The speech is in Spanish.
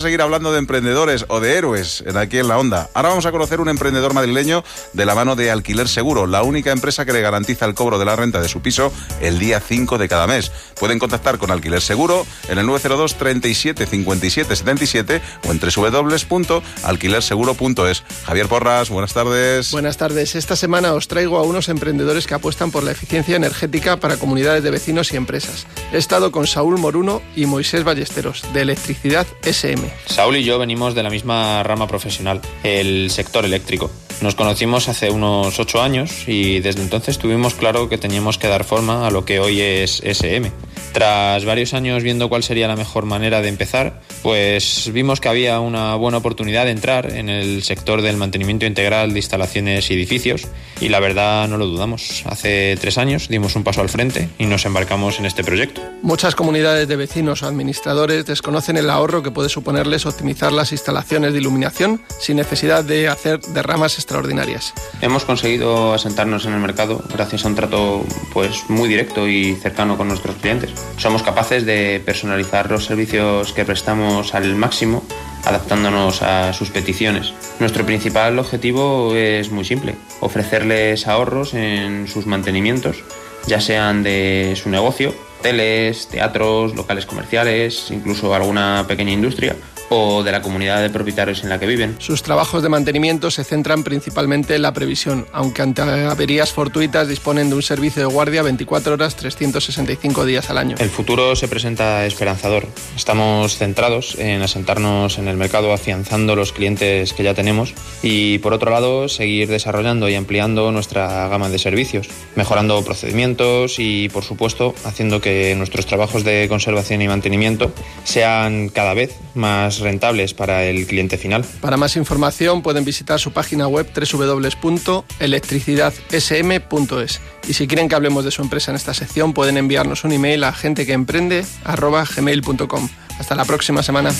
seguir hablando de emprendedores o de héroes en aquí en la onda. Ahora vamos a conocer un emprendedor madrileño de la mano de Alquiler Seguro, la única empresa que le garantiza el cobro de la renta de su piso el día 5 de cada mes. Pueden contactar con Alquiler Seguro en el 902 37 57 77 o en www.alquilerseguro.es. Javier Porras, buenas tardes. Buenas tardes. Esta semana os traigo a unos emprendedores que apuestan por la eficiencia energética para comunidades de vecinos y empresas. He estado con Saúl Moruno y Moisés Ballesteros, de Electricidad SM. Saúl y yo venimos de la misma rama profesional, el sector eléctrico. Nos conocimos hace unos ocho años y desde entonces tuvimos claro que teníamos que dar forma a lo que hoy es SM. Tras varios años viendo cuál sería la mejor manera de empezar, pues vimos que había una buena oportunidad de entrar en el sector del mantenimiento integral de instalaciones y edificios y la verdad no lo dudamos. Hace tres años dimos un paso al frente y nos embarcamos en este proyecto. Muchas comunidades de vecinos o administradores desconocen el ahorro que puede suponerles optimizar las instalaciones de iluminación sin necesidad de hacer derramas extraordinarias. Hemos conseguido asentarnos en el mercado gracias a un trato pues muy directo y cercano con nuestros clientes. Somos capaces de personalizar los servicios que prestamos al máximo adaptándonos a sus peticiones. Nuestro principal objetivo es muy simple, ofrecerles ahorros en sus mantenimientos, ya sean de su negocio, hoteles, teatros, locales comerciales, incluso alguna pequeña industria o de la comunidad de propietarios en la que viven. Sus trabajos de mantenimiento se centran principalmente en la previsión, aunque ante averías fortuitas disponen de un servicio de guardia 24 horas 365 días al año. El futuro se presenta esperanzador. Estamos centrados en asentarnos en el mercado afianzando los clientes que ya tenemos y por otro lado seguir desarrollando y ampliando nuestra gama de servicios, mejorando procedimientos y por supuesto haciendo nuestros trabajos de conservación y mantenimiento sean cada vez más rentables para el cliente final. Para más información pueden visitar su página web www.electricidadsm.es y si quieren que hablemos de su empresa en esta sección pueden enviarnos un email a gentequeemprende.gmail.com. Hasta la próxima semana.